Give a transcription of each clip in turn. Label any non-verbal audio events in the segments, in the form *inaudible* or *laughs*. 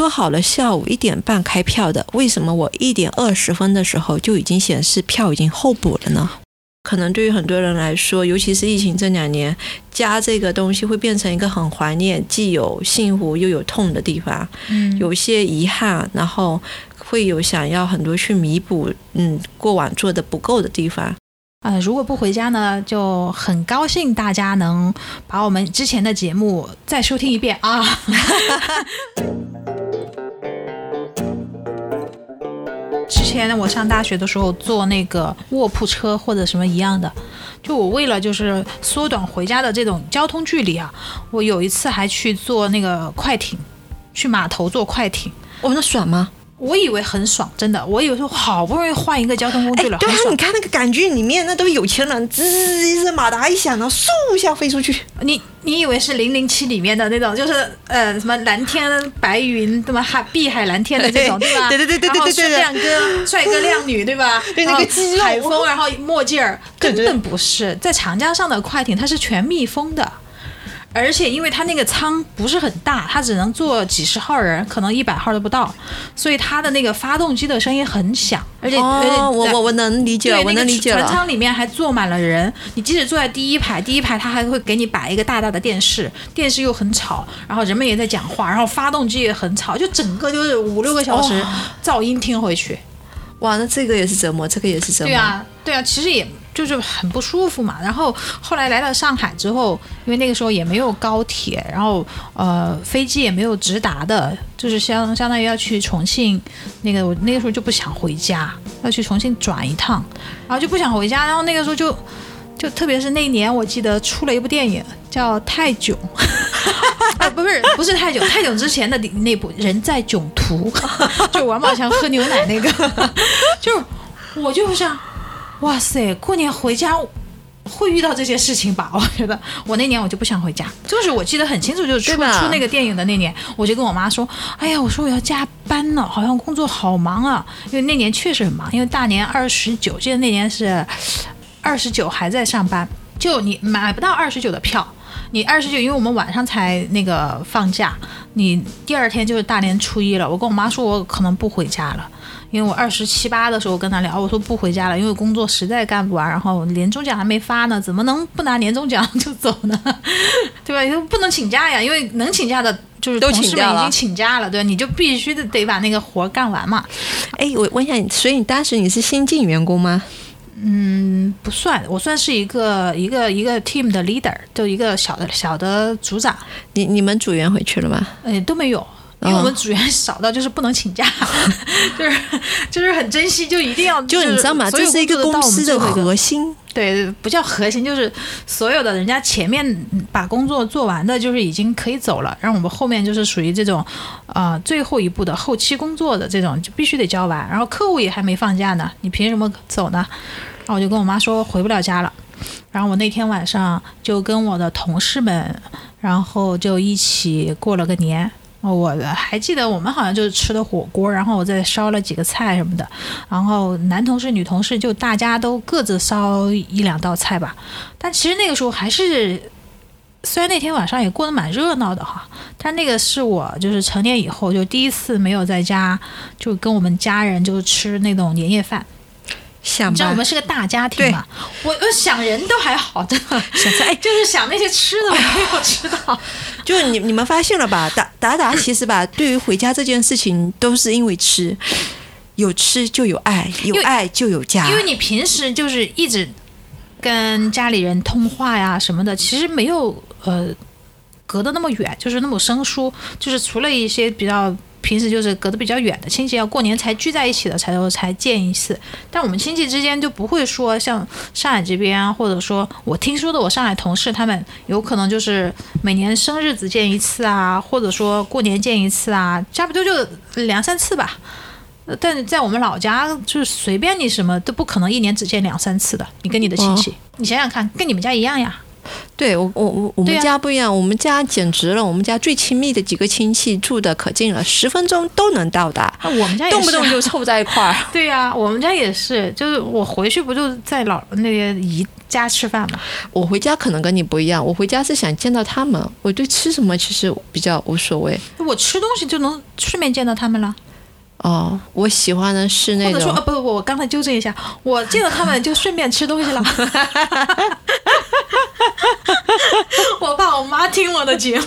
说好了下午一点半开票的，为什么我一点二十分的时候就已经显示票已经候补了呢？可能对于很多人来说，尤其是疫情这两年，家这个东西会变成一个很怀念，既有幸福又有痛的地方，嗯，有些遗憾，然后会有想要很多去弥补，嗯，过往做的不够的地方。呃，如果不回家呢，就很高兴大家能把我们之前的节目再收听一遍啊。*laughs* 前我上大学的时候坐那个卧铺车或者什么一样的，就我为了就是缩短回家的这种交通距离啊，我有一次还去坐那个快艇，去码头坐快艇。我说那爽吗？我以为很爽，真的，我以为说好不容易换一个交通工具了，对啊，你。看那个感觉里面，那都是有钱人，吱一声马达一响，然后嗖一下飞出去。你你以为是零零七里面的那种，就是呃什么蓝天白云，对吧？海碧海蓝天的这种，对对吧？对对对对对对对然后是亮哥、帅哥、靓女，对吧？对那个肌肉海风，然后墨镜儿，对对根本不是在长江上的快艇，它是全密封的。而且，因为它那个舱不是很大，它只能坐几十号人，可能一百号都不到，所以它的那个发动机的声音很响，而且、而且哦，我我我能理解我能理解了。船舱里面还坐满了人，你即使坐在第一排，第一排他还会给你摆一个大大的电视，电视又很吵，然后人们也在讲话，然后发动机也很吵，就整个就是五六个小时噪音听回去。哇，那这个也是折磨，这个也是折磨。对啊，对啊，其实也就是很不舒服嘛。然后后来来到上海之后，因为那个时候也没有高铁，然后呃飞机也没有直达的，就是相相当于要去重庆，那个我那个时候就不想回家，要去重庆转一趟，然后就不想回家，然后那个时候就。就特别是那一年，我记得出了一部电影叫《泰 *laughs* 囧》，啊，不是不是泰囧，泰囧之前的那部《人在囧途》，*laughs* 就王宝强喝牛奶那个，*laughs* 就我就想，哇塞，过年回家会遇到这些事情吧？*laughs* 我觉得我那年我就不想回家，就是我记得很清楚，就是出出那个电影的那年，我就跟我妈说，哎呀，我说我要加班呢，好像工作好忙啊，因为那年确实很忙，因为大年二十九，记得那年是二十九还在上班，就你买不到二十九的票。你二十九，因为我们晚上才那个放假，你第二天就是大年初一了。我跟我妈说，我可能不回家了，因为我二十七八的时候跟他聊，我说不回家了，因为工作实在干不完，然后年终奖还没发呢，怎么能不拿年终奖就走呢？*laughs* 对吧？又不能请假呀，因为能请假的就是都同请假了事们已经请假了，对吧？你就必须得得把那个活干完嘛。哎，我问一下你，所以你当时你是新进员工吗？嗯，不算，我算是一个一个一个 team 的 leader，就一个小的小的组长，你你们组员回去了吗？哎，都没有。因为我们组员少到就是不能请假，*laughs* 就是就是很珍惜，就一定要就你知道吗？这是一个公司的核心。对，不叫核心，就是所有的人家前面把工作做完的，就是已经可以走了，然后我们后面就是属于这种，呃，最后一步的后期工作的这种，就必须得交完。然后客户也还没放假呢，你凭什么走呢？然后我就跟我妈说回不了家了。然后我那天晚上就跟我的同事们，然后就一起过了个年。哦我还记得我们好像就是吃的火锅，然后我再烧了几个菜什么的，然后男同事、女同事就大家都各自烧一两道菜吧。但其实那个时候还是，虽然那天晚上也过得蛮热闹的哈，但那个是我就是成年以后就第一次没有在家就跟我们家人就吃那种年夜饭。想知道我们是个大家庭嘛？我我想人都还好，的 *laughs* 想着哎 *laughs* 就是想那些吃的我没有吃到。*laughs* 就你你们发现了吧？达达达其实吧，*coughs* 对于回家这件事情，都是因为吃，有吃就有爱，有爱就有家。因为你平时就是一直跟家里人通话呀什么的，其实没有呃隔得那么远，就是那么生疏，就是除了一些比较。平时就是隔得比较远的亲戚，要过年才聚在一起的，才才见一次。但我们亲戚之间就不会说像上海这边啊，或者说我听说的，我上海同事他们有可能就是每年生日只见一次啊，或者说过年见一次啊，差不多就两三次吧。呃但是在我们老家，就是随便你什么都不可能一年只见两三次的。你跟你的亲戚，你想想看，跟你们家一样呀。对我我我我们家不一样，我们家简直了，我们家最亲密的几个亲戚住的可近了，十分钟都能到达，那我们家也是动不动就凑在一块儿。*laughs* 对呀、我们家也是，就是我回去不就在老那个姨家吃饭嘛？我回家可能跟你不一样，我回家是想见到他们，我对吃什么其实比较无所谓。我吃东西就能顺便见到他们了，哦，我喜欢的是那或者说，种呃，不不不，我刚才纠正一下，我见到他们就顺便吃东西了。*laughs* 我怕我妈听我的节目，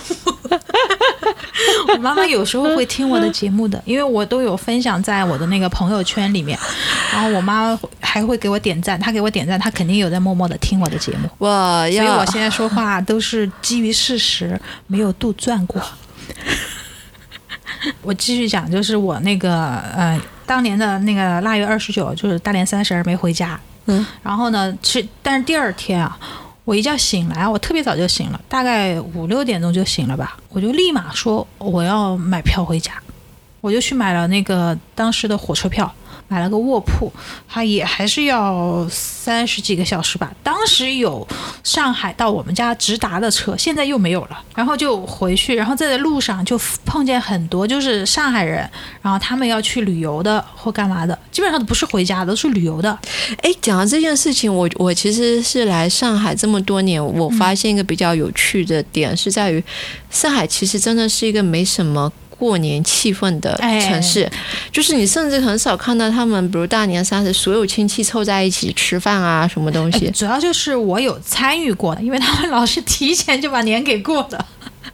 我妈妈有时候会听我的节目的，因为我都有分享在我的那个朋友圈里面，然后我妈还会给我点赞，她给我点赞，她肯定有在默默的听我的节目。我所以要我现在说话都是基于事实，没有杜撰过。*laughs* 我继续讲，就是我那个呃，当年的那个腊月二十九，就是大年三十儿没回家。嗯，然后呢，其实但是第二天啊，我一觉醒来，我特别早就醒了，大概五六点钟就醒了吧，我就立马说我要买票回家，我就去买了那个当时的火车票。买了个卧铺，它也还是要三十几个小时吧。当时有上海到我们家直达的车，现在又没有了。然后就回去，然后在路上就碰见很多就是上海人，然后他们要去旅游的或干嘛的，基本上都不是回家，都是旅游的。哎，讲到这件事情，我我其实是来上海这么多年，我发现一个比较有趣的点是在于，上海其实真的是一个没什么。过年气氛的城市，就是你甚至很少看到他们，比如大年三十，所有亲戚凑在一起吃饭啊，什么东西。主要就是我有参与过的，因为他们老是提前就把年给过了。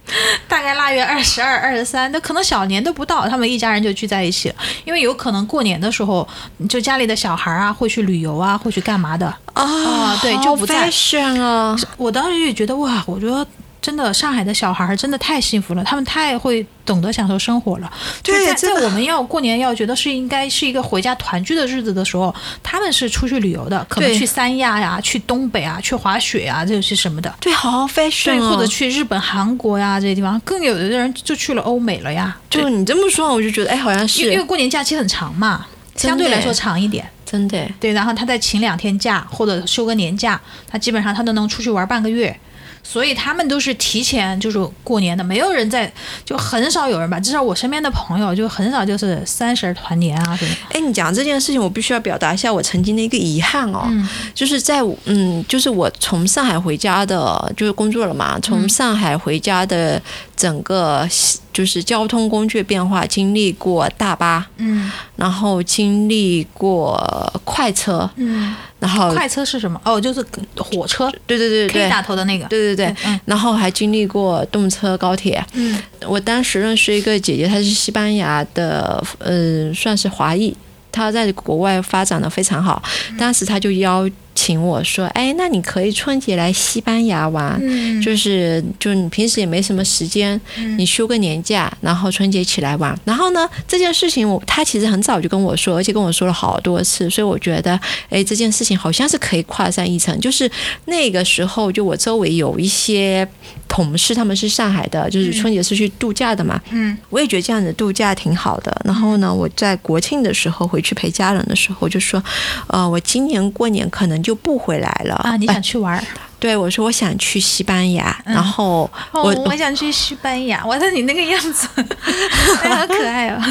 *laughs* 大概腊月二十二、二十三，那可能小年都不到，他们一家人就聚在一起了。因为有可能过年的时候，就家里的小孩啊会去旅游啊，会去干嘛的啊、对，就不在。啊！我当时就觉得哇，我觉得真的上海的小孩真的太幸福了，他们太会懂得享受生活了。对，在在我们要过年要觉得是应该是一个回家团聚的日子的时候，他们是出去旅游的，可能去三亚呀、去东北啊、去滑雪啊，这些什么的。对，好 fashion 哦。或者去日本、韩国呀这些地方，更有的人就去了欧美了呀。就你这么说，我就觉得哎，好像是因为过年假期很长嘛，相对来说长一点。真的。对，然后他再请两天假或者休个年假，他基本上他都能出去玩半个月。所以他们都是提前就是过年的，没有人在，就很少有人吧。至少我身边的朋友就很少就是三十团年啊什么。哎，你讲这件事情，我必须要表达一下我曾经的一个遗憾哦，嗯、就是在嗯，就是我从上海回家的，就是工作了嘛，从上海回家的整个就是交通工具变化，经历过大巴，嗯，然后经历过快车，嗯，然后快车是什么？哦，就是火车，对对对对，可以打头的那个，对对对，嗯，然后还经历过动车、高铁，嗯，我当时认识一个姐姐，她是西班牙的，呃，算是华裔，她在国外发展的非常好，当时她就邀请我说，哎，那你可以春节来西班牙玩，嗯、就是就你平时也没什么时间，嗯、你休个年假，然后春节起来玩。然后呢，这件事情我他其实很早就跟我说，而且跟我说了好多次，所以我觉得，哎，这件事情好像是可以跨上一层。就是那个时候，就我周围有一些同事，他们是上海的，就是春节是去度假的嘛，嗯，我也觉得这样子度假挺好的。然后呢，我在国庆的时候回去陪家人的时候，就说，呃，我今年过年可能就不回来了啊！你想去玩？对，我说我想去西班牙，嗯、然后我、哦、我想去西班牙。我说你那个样子，*laughs* *laughs* 哎、好可爱哦。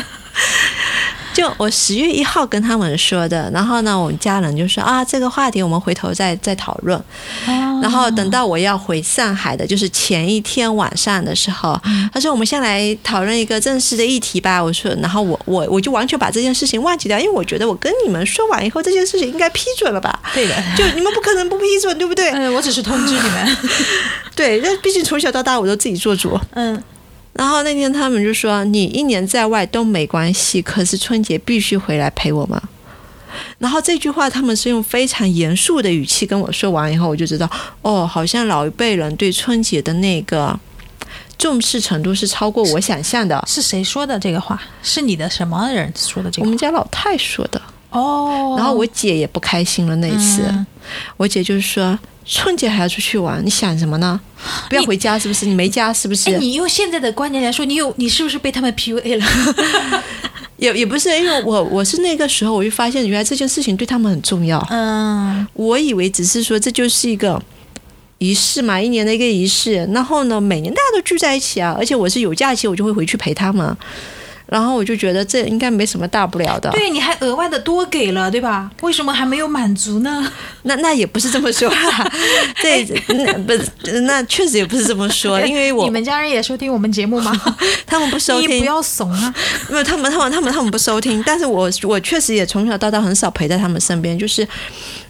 就我十月一号跟他们说的，然后呢，我们家人就说啊，这个话题我们回头再再讨论。哦、然后等到我要回上海的，就是前一天晚上的时候，嗯、他说我们先来讨论一个正式的议题吧。我说，然后我我我就完全把这件事情忘记掉，因为我觉得我跟你们说完以后，这件事情应该批准了吧？对的，就你们不可能不批准，对不对？嗯，*laughs* 我只是通知你们。*laughs* 对，那毕竟从小到大我都自己做主。嗯。然后那天他们就说：“你一年在外都没关系，可是春节必须回来陪我们。”然后这句话他们是用非常严肃的语气跟我说完以后，我就知道哦，好像老一辈人对春节的那个重视程度是超过我想象的。是谁说的这个话？是你的什么人说的这个？我们家老太说的。哦。然后我姐也不开心了那一次，嗯、我姐就是说。春节还要出去玩，你想什么呢？不要回家是不是？你没家是不是？你用现在的观念来说，你有你是不是被他们 PUA 了？*laughs* 也也不是，因为我我是那个时候我就发现，原来这件事情对他们很重要。嗯，我以为只是说这就是一个仪式嘛，一年的一个仪式。然后呢，每年大家都聚在一起啊，而且我是有假期，我就会回去陪他们。然后我就觉得这应该没什么大不了的。对，你还额外的多给了，对吧？为什么还没有满足呢？那那也不是这么说啦，*laughs* 对那不是那确实也不是这么说，因为我你们家人也收听我们节目吗？*laughs* 他们不收听，你不要怂啊！*laughs* 没有他们他们他们他们不收听，但是我我确实也从小到大很少陪在他们身边，就是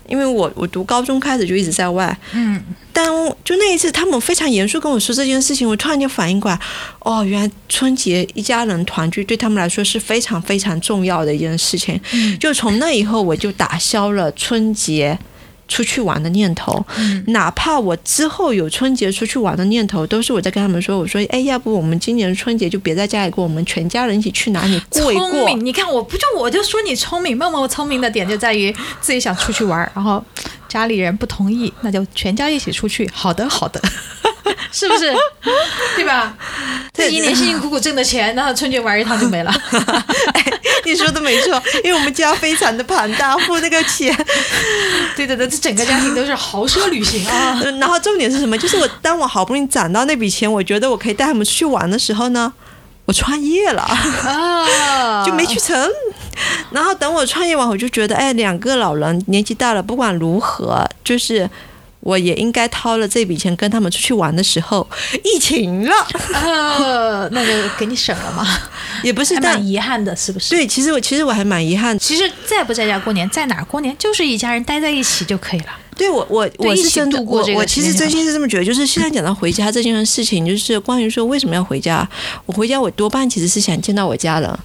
因为我我读高中开始就一直在外，嗯，但就那一次他们非常严肃跟我说这件事情，我突然间反应过来，哦，原来春节一家人团聚对他们来说是非常非常重要的一件事情。嗯就从那以后，我就打消了春节出去玩的念头。嗯哪怕我之后有春节出去玩的念头，都是我在跟他们说，我说，哎，要不我们今年春节就别在家里过，我们全家人一起去哪里过一过。聪明，你看我不就我就说你聪明，梦梦聪明的点就在于自己想出去玩，然后家里人不同意，那就全家一起出去。好的，好的，是不是？*laughs* 对吧？这一年辛辛苦苦挣的钱，然后春节玩一趟就没了。*laughs* 你说的没错，因为我们家非常的庞大，付那个钱。*laughs* 对对对，这整个家庭都是豪奢旅行啊。呃然后重点是什么？就是我当我好不容易攒到那笔钱，我觉得我可以带他们出去玩的时候呢，我创业了，啊就没去成。然后等我创业完，我就觉得，哎，两个老人年纪大了，不管如何，就是。我也应该掏了这笔钱跟他们出去玩的时候，疫情了，呃，*laughs* 那就给你省了嘛，*laughs* 也不是但遗憾的，是不是？对，其实我其实我还蛮遗憾，其实在不在家过年，在哪儿过年，就是一家人待在一起就可以了。对我我我一起是真的，度过这个我我其实真心是这么觉得，就是现在讲到回家这件事情，就是关于说为什么要回家，我回家我多半其实是想见到我家人。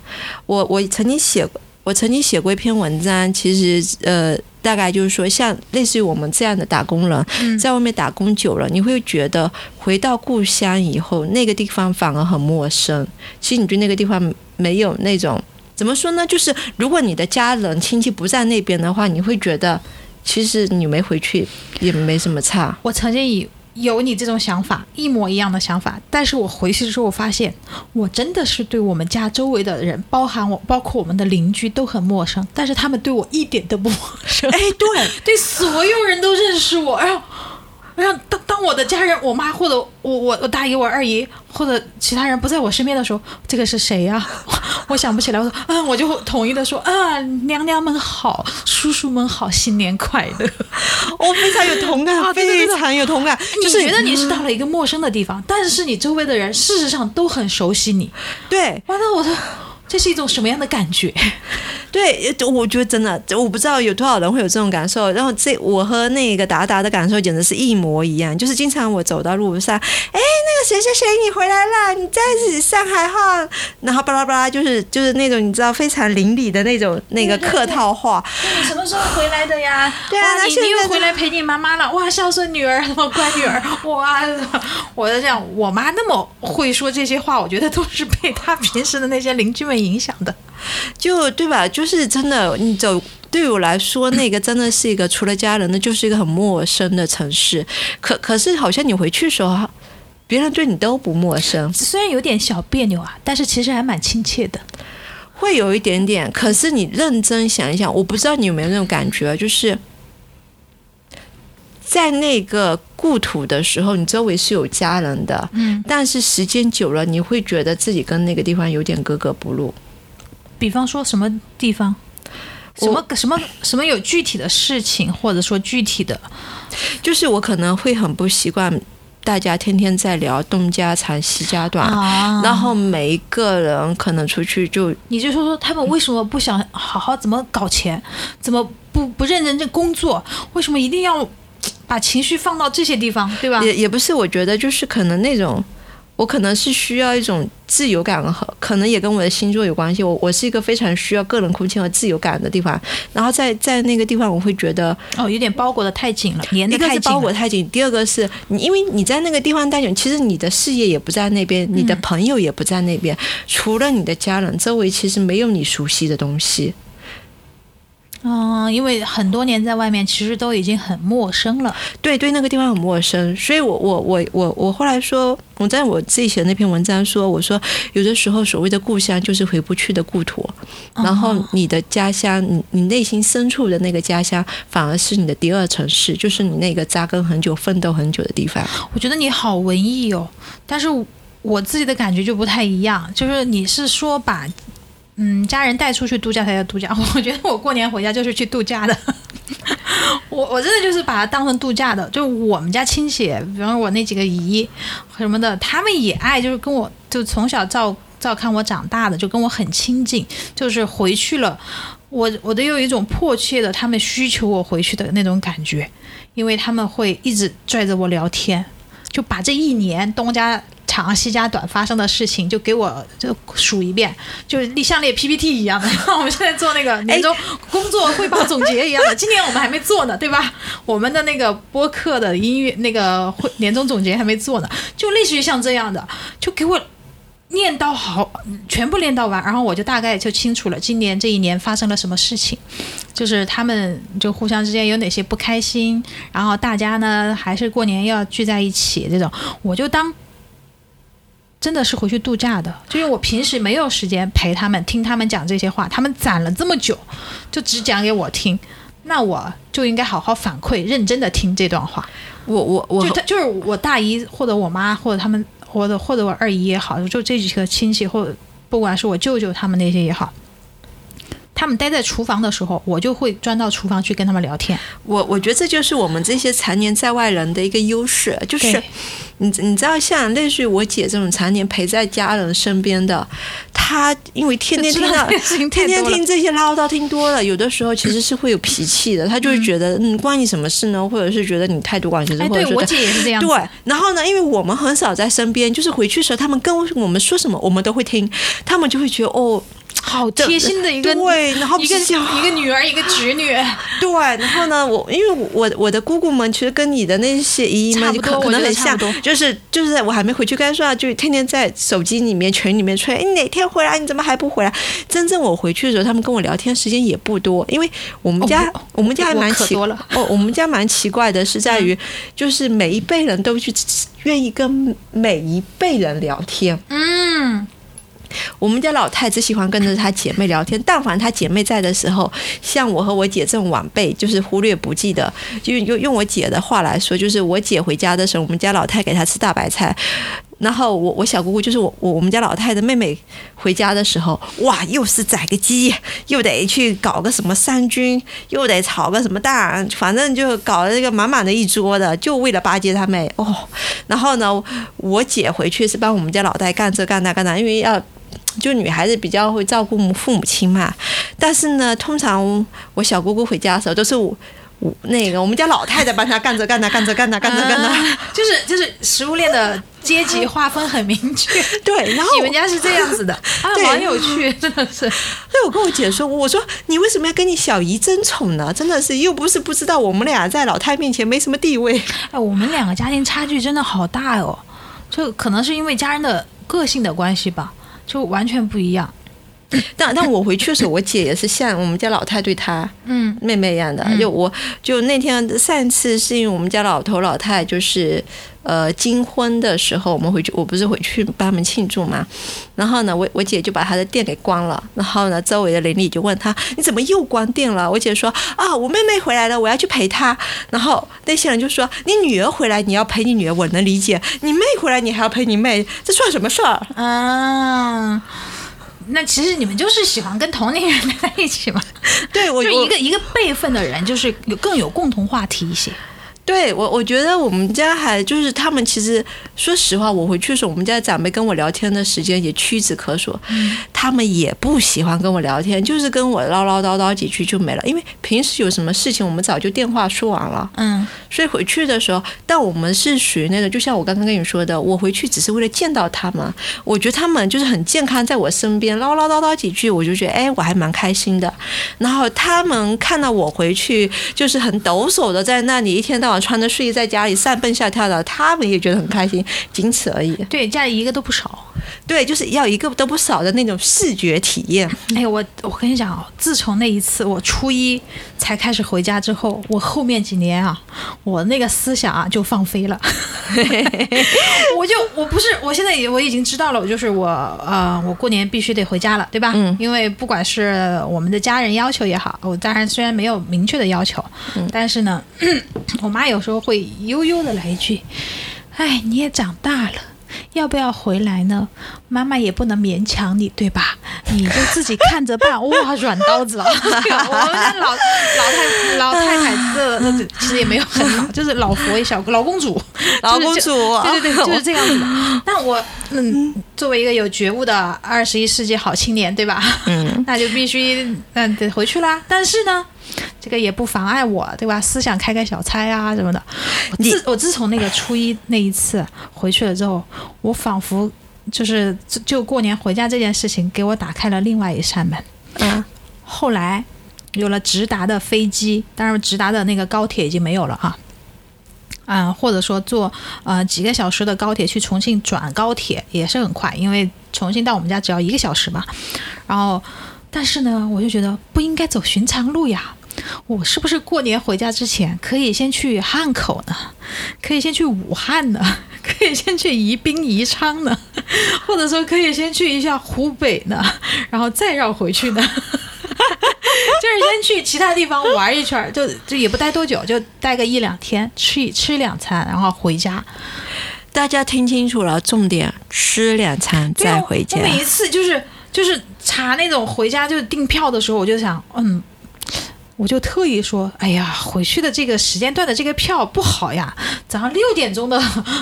我我曾经写过，我曾经写过一篇文章，其实呃。大概就是说，像类似于我们这样的打工人，嗯在外面打工久了，你会觉得回到故乡以后，那个地方反而很陌生。其实你对那个地方没有那种怎么说呢？就是如果你的家人亲戚不在那边的话，你会觉得其实你没回去也没什么差。我曾经以有你这种想法，一模一样的想法，但是我回去之后，我发现我真的是对我们家周围的人，包含我，包括我们的邻居都很陌生，但是他们对我一点都不陌生，哎，对，*laughs* 对所有人都认识我，然后。然后当当我的家人，我妈或者我我我大姨、我二姨或者其他人不在我身边的时候，这个是谁呀、*laughs* 我想不起来。我说，嗯，我就统一的说，啊，娘娘们好，叔叔们好，新年快乐。我 *laughs* 非常有同感，非常有同感。就是你觉得你是到了一个陌生的地方，但是你周围的人事实上都很熟悉你。对完了，我说这是一种什么样的感觉？*laughs* 对，我觉得真的，我不知道有多少人会有这种感受。然后这我和那个达达的感受简直是一模一样，就是经常我走到路上，哎，那个谁谁谁你回来了，你在上海哈，然后巴拉巴拉，就是就是那种你知道非常邻里的那种 *laughs* 那个客套话。你什么时候回来的呀？对啊哇你又回来陪你妈妈了？哇，孝顺女儿，什么乖女儿？哇，我在想，我妈那么会说这些话，我觉得都是被她平时的那些邻居们影响的。就对吧？就是真的，你走对我来说，那个真的是一个除了家人的，就是一个很陌生的城市。可可是好像你回去的时候，别人对你都不陌生，虽然有点小别扭啊，但是其实还蛮亲切的。会有一点点。可是你认真想一想，我不知道你有没有那种感觉，就是在那个故土的时候，你周围是有家人的，嗯，但是时间久了，你会觉得自己跟那个地方有点格格不入。比方说什么地方？什么什么什么有具体的事情，或者说具体的就是我可能会很不习惯大家天天在聊东家长西家短，啊然后每一个人可能出去就你就说说他们为什么不想好好怎么搞钱，怎么不不认真这工作，为什么一定要把情绪放到这些地方，对吧？也也不是，我觉得就是可能那种。我可能是需要一种自由感和，可能也跟我的星座有关系。我我是一个非常需要个人空间和自由感的地方，然后在在那个地方，我会觉得哦，有点包裹的太紧了，粘一个是的太紧了。包裹太紧，第二个是你因为你在那个地方待久，其实你的事业也不在那边，你的朋友也不在那边，除了你的家人，周围其实没有你熟悉的东西。嗯，因为很多年在外面，其实都已经很陌生了。对对，那个地方很陌生，所以我我我我我后来说，我在我自己写的那篇文章说，我说有的时候所谓的故乡就是回不去的故土，然后你的家乡，你你内心深处的那个家乡，反而是你的第二城市，就是你那个扎根很久、奋斗很久的地方。我觉得你好文艺哦，但是我自己的感觉就不太一样，就是你是说把。嗯，家人带出去度假才叫度假。*laughs* 我觉得我过年回家就是去度假的。*laughs* 我我真的就是把它当成度假的。就我们家亲戚，比方说我那几个姨什么的，他们也爱，就是跟我就从小照照看我长大的，就跟我很亲近。就是回去了，我我都有一种迫切的他们需求我回去的那种感觉，因为他们会一直拽着我聊天，就把这一年东家。长西家短发生的事情，就给我就数一遍，就是像列 PPT 一样的。*laughs* 我们现在做那个年终工作汇报总结一样的，今年我们还没做呢，对吧？我们的那个播客的音乐那个会年终总结还没做呢，就类似于像这样的，就给我念到好，全部念到完，然后我就大概就清楚了今年这一年发生了什么事情，就是他们就互相之间有哪些不开心，然后大家呢还是过年要聚在一起这种，我就当。真的是回去度假的，就因为我平时没有时间陪他们听他们讲这些话，他们攒了这么久，就只讲给我听，那我就应该好好反馈，认真的听这段话。我我我就就是我大姨或者我妈或者他们或者或者我二姨也好，就这几个亲戚或者不管是我舅舅他们那些也好，他们待在厨房的时候，我就会钻到厨房去跟他们聊天。我我觉得这就是我们这些常年在外人的一个优势，就是。你你知道，像类似于我姐这种常年陪在家人身边的，她因为天天听到天天听这些唠叨听多了，有的时候其实是会有脾气的。她就会觉得，嗯，关你什么事呢？或者是觉得你态度管学生，或者我姐也是这样。对，然后呢，因为我们很少在身边，就是回去的时候，他们跟我们说什么，我们都会听，他们就会觉得哦。好贴心的一个对，然后一个一个女儿一个侄女，*laughs* 对，然后呢，我因为我我的姑姑们其实跟你的那些姨姨们可能很像，就是就是我还没回去干啥，就天天在手机里面群里面催，你哪天回来？你怎么还不回来？真正我回去的时候，他们跟我聊天时间也不多，因为我们家我们家还蛮奇哦，我们家蛮奇怪的是在于，就是每一辈人都去愿意跟每一辈人聊天，嗯。我们家老太只喜欢跟着她姐妹聊天，但凡她姐妹在的时候，像我和我姐这种晚辈，就是忽略不计的。就用用我姐的话来说，就是我姐回家的时候，我们家老太给她吃大白菜，然后我我小姑姑就是我我我们家老太的妹妹回家的时候，哇，又是宰个鸡，又得去搞个什么三军，又得炒个什么蛋，反正就搞了这个满满的一桌的，就为了巴结她妹哦。然后呢，我姐回去是帮我们家老太干这干那干那，因为要。就女孩子比较会照顾父母亲嘛，但是呢，通常我小姑姑回家的时候都是我我那个我们家老太太帮她干着干着干着干着干着干那，就是 *laughs* 就是食物链的阶级划分很明确。对，然后你们家是这样子的，*laughs* 啊，蛮有趣，真的是。所以我跟我姐说，我说你为什么要跟你小姨争宠呢？真的是又不是不知道我们俩在老太面前没什么地位。哎，我们两个家庭差距真的好大哦，就可能是因为家人的个性的关系吧。就完全不一样，*laughs* 但但我回去的时候，我姐也是像我们家老太对她嗯妹妹一样的。就我就那天上一次是因为我们家老头老太就是呃金婚的时候，我们回去我不是回去帮他们庆祝嘛。然后呢，我我姐就把她的店给关了。然后呢，周围的邻里就问她你怎么又关店了？我姐说啊，我妹妹回来了，我要去陪她。然后那些人就说你女儿回来你要陪你女儿，我能理解。你妹回来你还要陪你妹，这算什么事儿？啊。那其实你们就是喜欢跟同龄人在一起嘛？对，我就一个一个辈分的人，就是有更有共同话题一些。对我，我觉得我们家还就是他们，其实说实话，我回去的时候，我们家长辈跟我聊天的时间也屈指可数。他们也不喜欢跟我聊天，就是跟我唠唠叨叨几句就没了。因为平时有什么事情，我们早就电话说完了。嗯，所以回去的时候，但我们是属于那种，就像我刚刚跟你说的，我回去只是为了见到他们。我觉得他们就是很健康，在我身边唠唠叨叨几句，我就觉得哎，我还蛮开心的。然后他们看到我回去，就是很抖擞的在那里一天到晚。穿着睡衣在家里上蹦下跳的，他们也觉得很开心。仅此而已。对，家里一个都不少。对，就是要一个都不少的那种视觉体验。哎，我我跟你讲哦，自从那一次我初一才开始回家之后，我后面几年啊，我那个思想啊就放飞了。*laughs* 我就我不是，我现在也我已经知道了，我就是我呃，我过年必须得回家了，对吧？嗯。因为不管是我们的家人要求也好，我当然虽然没有明确的要求，但是呢，*coughs* 我妈有时候会悠悠的来一句：“哎，你也长大了。”要不要回来呢？妈妈也不能勉强你，对吧？你就自己看着办。*laughs* 哇，软刀子啊！我们老老太老太太，这这其实也没有很老，*laughs* 就是老佛爷、小老公主、老公主，对对对，*laughs* 就是这样子。那我嗯，作为一个有觉悟的二十一世纪好青年，对吧？嗯，那就必须嗯得回去啦。但是呢。这个也不妨碍我，对吧？思想开开小差啊什么的。我自我自从那个初一 *laughs* 那一次回去了之后，我仿佛就是就过年回家这件事情给我打开了另外一扇门。嗯。后来有了直达的飞机，当然直达的那个高铁已经没有了啊。嗯，或者说坐呃几个小时的高铁去重庆转高铁也是很快，因为重庆到我们家只要一个小时嘛。然后，但是呢，我就觉得不应该走寻常路呀。我是不是过年回家之前可以先去汉口呢？可以先去武汉呢？*laughs* 可以先去宜宾、宜昌呢？或者说可以先去一下湖北呢？然后再绕回去呢？*laughs* 就是先去其他地方玩一圈，就就也不待多久，就待个一两天，吃吃两餐，然后回家。大家听清楚了，重点吃两餐再回家。我每一次就是就是查那种回家就是订票的时候，我就想，嗯。我就特意说，哎呀，回去的这个时间段的这个票不好呀，早上六点钟的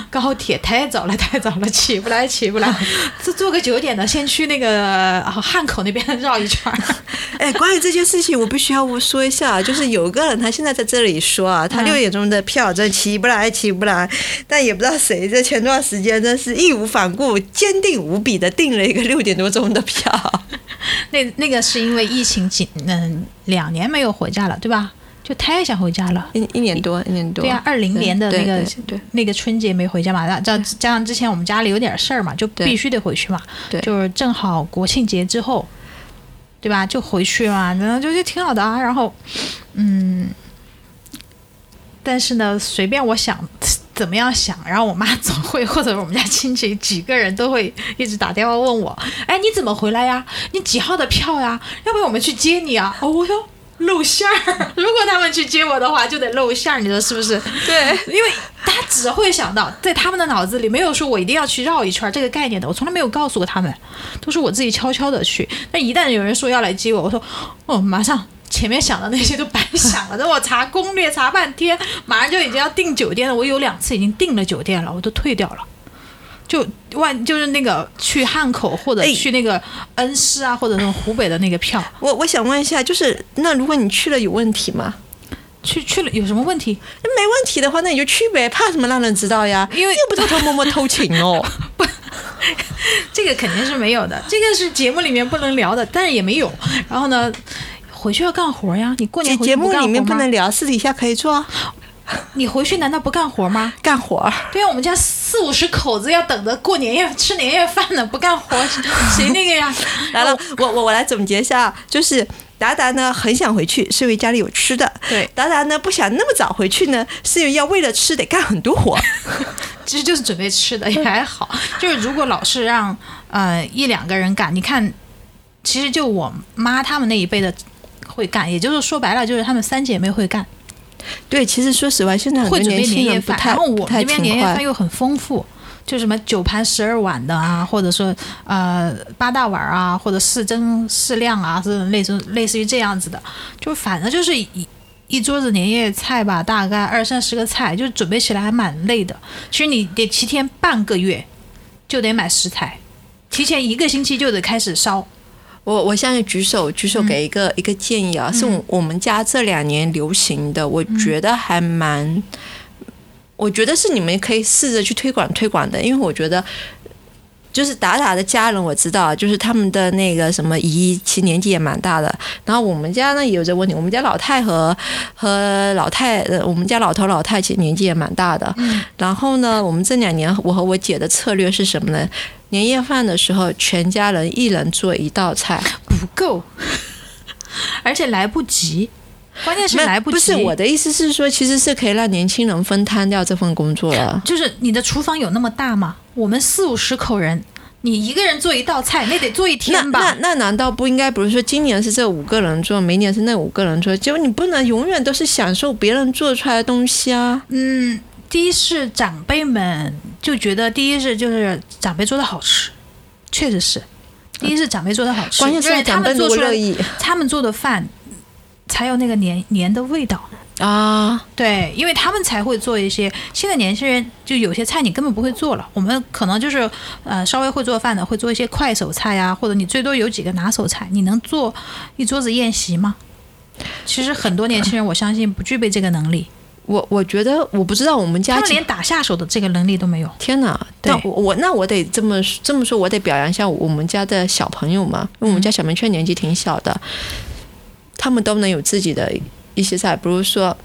高铁太早了，太早了，起不来，起不来。*laughs* 这坐个九点的，先去那个汉口那边绕一圈。*laughs* 哎，关于这件事情，我必须要说一下，就是有个人他现在在这里说啊，他六点钟的票真起不来，起不来。但也不知道谁在前段时间真是义无反顾、坚定无比的订了一个六点多钟的票。*laughs* 那那个是因为疫情紧嗯两年没有回家了，对吧？就太想回家了，一一年多一年多。对啊，二零年的那个那个春节没回家嘛，加加上之前我们家里有点事儿嘛，就必须得回去嘛。对，就是正好国庆节之后，对吧？就回去嘛，然后就就挺好的啊。然后，嗯，但是呢，随便我想。怎么样想？然后我妈总会，或者我们家亲戚几个人都会一直打电话问我：“哎，你怎么回来呀？你几号的票呀？要不要我们去接你啊？”哦，我说露馅儿。*laughs* 如果他们去接我的话，就得露馅儿，你说是不是？对，因为他只会想到，在他们的脑子里没有说我一定要去绕一圈这个概念的。我从来没有告诉过他们，都是我自己悄悄的去。那一旦有人说要来接我，我说哦，马上。前面想的那些都白想了，*laughs* 等我查攻略查半天，马上就已经要订酒店了。我有两次已经订了酒店了，我都退掉了。就万就是那个去汉口或者去那个恩施啊，或者那种湖北的那个票。我我想问一下，就是那如果你去了有问题吗？去去了有什么问题？没问题的话，那你就去呗，怕什么让人知道呀？因为又不偷偷摸摸偷情哦。*laughs* 不，这个肯定是没有的，这个是节目里面不能聊的，但是也没有。然后呢？回去要干活呀！你过年节目里面不能聊，私底下可以做。你回去难道不干活吗？干活。对呀，我们家四五十口子要等着过年夜吃年夜饭呢，不干活 *laughs* 谁那个呀？来了，我我我来总结一下，就是达达呢很想回去，是因为家里有吃的。对，达达呢不想那么早回去呢，是因为要为了吃得干很多活。*laughs* 其实就是准备吃的也还好，就是如果老是让呃一两个人干，你看，其实就我妈他们那一辈的。会干，也就是说白了，就是她们三姐妹会干。对，其实说实话，现在会准备年夜饭，然后我们这边年夜饭又很丰富，就什么九盘十二碗的啊，或者说呃八大碗啊，或者四蒸四亮啊，这种类似类似于这样子的，就反正就是一一桌子年夜菜吧，大概二三十个菜，就准备起来还蛮累的。其实你得提前半个月就得买食材，提前一个星期就得开始烧。我我现在举手举手给一个一个建议啊，是我我们家这两年流行的，我觉得还蛮，我觉得是你们可以试着去推广推广的，因为我觉得就是达达的家人我知道，就是他们的那个什么姨，其实年纪也蛮大的。然后我们家呢也有这问题，我们家老太和和老太，呃，我们家老头老太其实年纪也蛮大的。然后呢，我们这两年我和我姐的策略是什么呢？年夜饭的时候，全家人一人做一道菜，不够，*laughs* 而且来不及。关键是来不及。不是我的意思是说，其实是可以让年轻人分摊掉这份工作了。就是你的厨房有那么大吗？我们四五十口人，你一个人做一道菜，那得做一天吧？那那难道不应该？比如说今年是这五个人做，明年是那五个人做，结果你不能永远都是享受别人做出来的东西啊。嗯，第一是长辈们就觉得，第一是就是长辈做的好吃，确实是。第一是长辈做的好吃，关键是长辈不乐意，他们做的饭。才有那个年年的味道啊！对，因为他们才会做一些。现在年轻人就有些菜你根本不会做了。我们可能就是呃稍微会做饭的，会做一些快手菜呀，或者你最多有几个拿手菜。你能做一桌子宴席吗？其实很多年轻人，我相信不具备这个能力。我我觉得我不知道我们家他们连打下手的这个能力都没有。天哪！那我那我得这么这么说，我得表扬一下我们家的小朋友嘛，因为我们家小明确年纪挺小的。他们都能有自己的一些菜，比如说，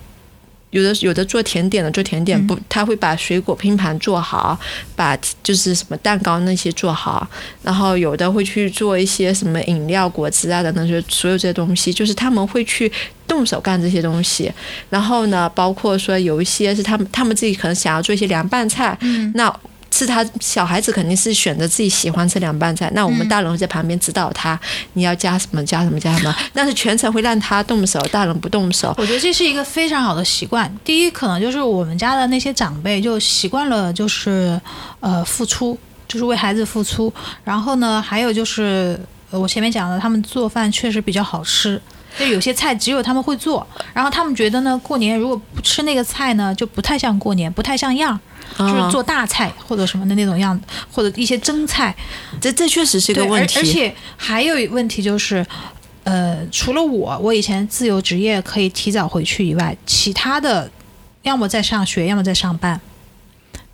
有的有的做甜点的做甜点不，他会把水果拼盘做好，把就是什么蛋糕那些做好，然后有的会去做一些什么饮料、果汁啊等等，就所有这些东西，就是他们会去动手干这些东西。然后呢，包括说有一些是他们他们自己可能想要做一些凉拌菜，那。是他小孩子肯定是选择自己喜欢吃凉拌菜，那我们大人会在旁边指导他，你要加什么加什么加什么，但是全程会让他动手，大人不动手。我觉得这是一个非常好的习惯。第一，可能就是我们家的那些长辈就习惯了，就是呃付出，就是为孩子付出。然后呢，还有就是我前面讲的，他们做饭确实比较好吃，*laughs* 就有些菜只有他们会做。然后他们觉得呢，过年如果不吃那个菜呢，就不太像过年，不太像样。就是做大菜或者什么的那种样子，或者一些蒸菜，这这确实是一个问题。而且还有一问题就是，呃，除了我，我以前自由职业可以提早回去以外，其他的要么在上学，要么在上班。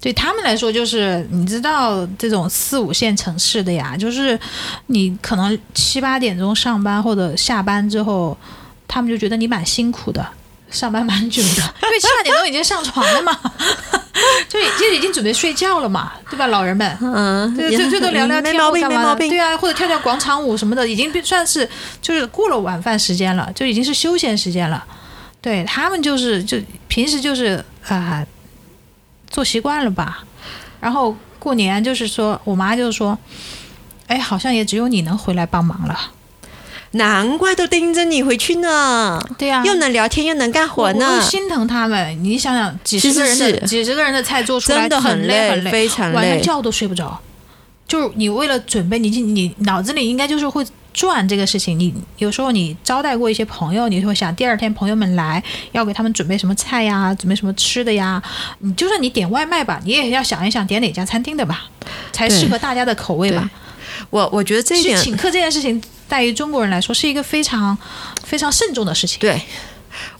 对他们来说，就是你知道这种四五线城市的呀，就是你可能七八点钟上班或者下班之后，他们就觉得你蛮辛苦的。上班蛮久的，*laughs* 因为七八点钟已经上床了嘛，就 *laughs* 就已经准备睡觉了嘛，对吧，老人们？嗯，最最多聊聊天干嘛？对啊，或者跳跳广场舞什么的，已经算是就是过了晚饭时间了，就已经是休闲时间了。对他们就是就平时就是啊，做习惯了吧。然后过年就是说我妈就说，哎，好像也只有你能回来帮忙了。难怪都盯着你回去呢。对呀，又能聊天又能干活呢。我心疼他们。你想想，几十个人的几十个人的菜做出来，真的很累，很累，非常累，晚上觉都睡不着。就是你为了准备，你你脑子里应该就是会转这个事情。你有时候你招待过一些朋友，你会想第二天朋友们来要给他们准备什么菜呀，准备什么吃的呀。你就算你点外卖吧，你也要想一想点哪家餐厅的吧，才适合大家的口味吧。我我觉得这一点，请客这件事情。在于中国人来说，是一个非常非常慎重的事情。对，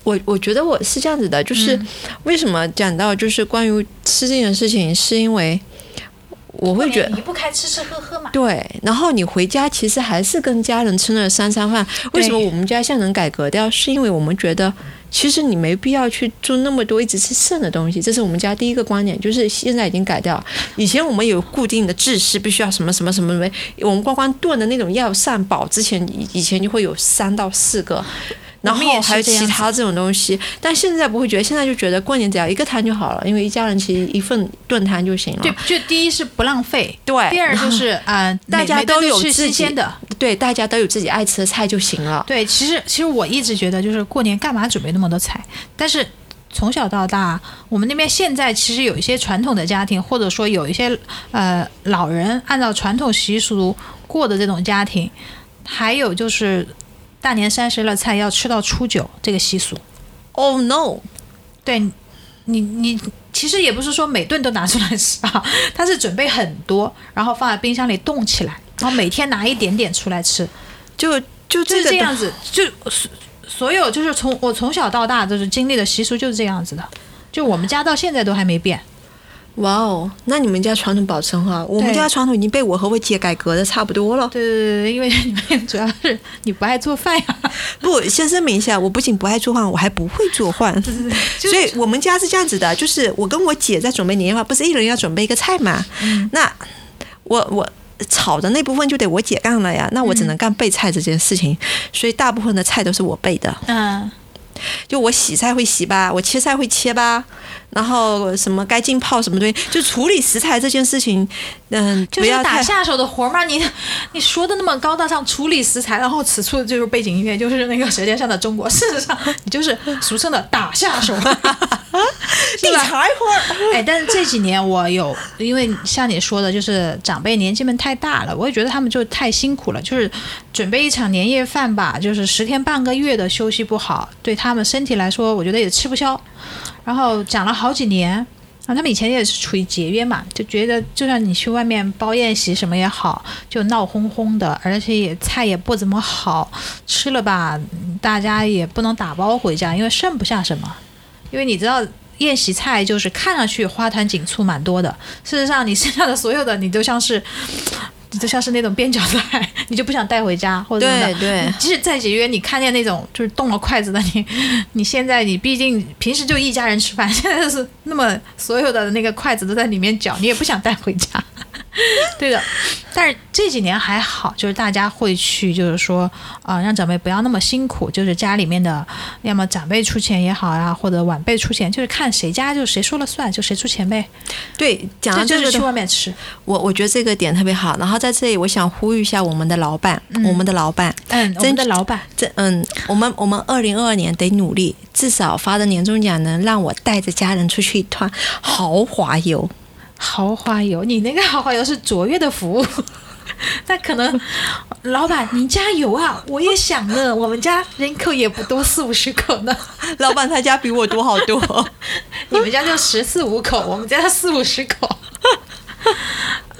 我我觉得我是这样子的，就是为什么讲到就是关于吃这件事情，是因为我会觉得离不开吃吃喝喝嘛。对，然后你回家其实还是跟家人吃那三餐饭。为什么我们家现在能改革掉？是因为我们觉得。其实你没必要去做那么多一直吃剩的东西，这是我们家第一个观点，就是现在已经改掉。以前我们有固定的制式，必须要什么什么什么什么，我们光光炖的那种药膳煲，之前以前就会有三到四个。然后还有其他这种东西，但现在不会觉得，现在就觉得过年只要一个汤就好了，因为一家人其实一份炖汤就行了。对，就第一是不浪费，对。第二就是嗯，大家都有自己的，对，大家都有自己爱吃的菜就行了。对，其实其实我一直觉得，就是过年干嘛准备那么多菜？但是从小到大，我们那边现在其实有一些传统的家庭，或者说有一些呃老人按照传统习俗过的这种家庭，还有就是。大年三十了，菜要吃到初九，这个习俗。Oh no！对，你你其实也不是说每顿都拿出来吃啊，*laughs* 他是准备很多，然后放在冰箱里冻起来，然后每天拿一点点出来吃，就就这这样子，就所有就是从我从小到大就是经历的习俗就是这样子的，就我们家到现在都还没变。哇哦，那你们家传统保持很好，我们家传统已经被我和我姐改革的差不多了。对对对对，因为你们主要是你不爱做饭呀，*laughs* 不，先声明一下，我不仅不爱做饭，我还不会做饭。*laughs* 就所以我们家是这样子的，就是我跟我姐在准备年夜饭，不是一人要准备一个菜嘛？那我我炒的那部分就得我姐干了呀，那我只能干备菜这件事情，所以大部分的菜都是我备的。嗯，就我洗菜会洗吧，我切菜会切吧，然后什么该浸泡什么东西，就处理食材这件事情，嗯，就是打下手的活嘛。你 *laughs* 你说的那么高大上，处理食材，然后此处就是背景音乐，就是那个《舌尖上的中国》。事实上，你就是俗称的打下手。*laughs* 你柴活儿。哎，但是这几年我有，因为像你说的，就是长辈年纪们太大了，我也觉得他们就太辛苦了，就是准备一场年夜饭吧，就是十天半个月的休息不好，对他们身体来说，我觉得也吃不消。然后讲了好几年，啊，他们以前也是处于节约嘛，就觉得就算你去外面包宴席什么也好，就闹哄哄的，而且也菜也不怎么好吃了吧，大家也不能打包回家，因为剩不下什么。因为你知道宴席菜就是看上去花团锦簇蛮多的，事实上你剩下的所有的你都像是，你就像是那种边角菜，*laughs* 你就不想带回家或者什么的。对对，即使再节约，你看见那种就是动了筷子的你，你现在你毕竟平时就一家人吃饭，*laughs* 现在是那么所有的那个筷子都在里面搅，你也不想带回家。*laughs* 对的，但是这几年还好，就是大家会去，就是说，啊、让长辈不要那么辛苦，就是家里面的，要么长辈出钱也好呀，或者晚辈出钱，就是看谁家就谁说了算，就谁出钱呗。对，讲这就是去到这个的外面吃，我我觉得这个点特别好。然后在这里，我想呼吁一下我们的老板，我们的老板，嗯，我们的老板，这嗯，我们我们二零二二年得努力，至少发的年终奖能让我带着家人出去一趟豪华游。豪华游，你那个豪华游是卓越的服务。*laughs* 那可能，老板您加油啊！我也想呢，我们家人口也不多，四五十口呢。老板他家比我多好多。*laughs* 你们家就十四五口，我们家四五十口。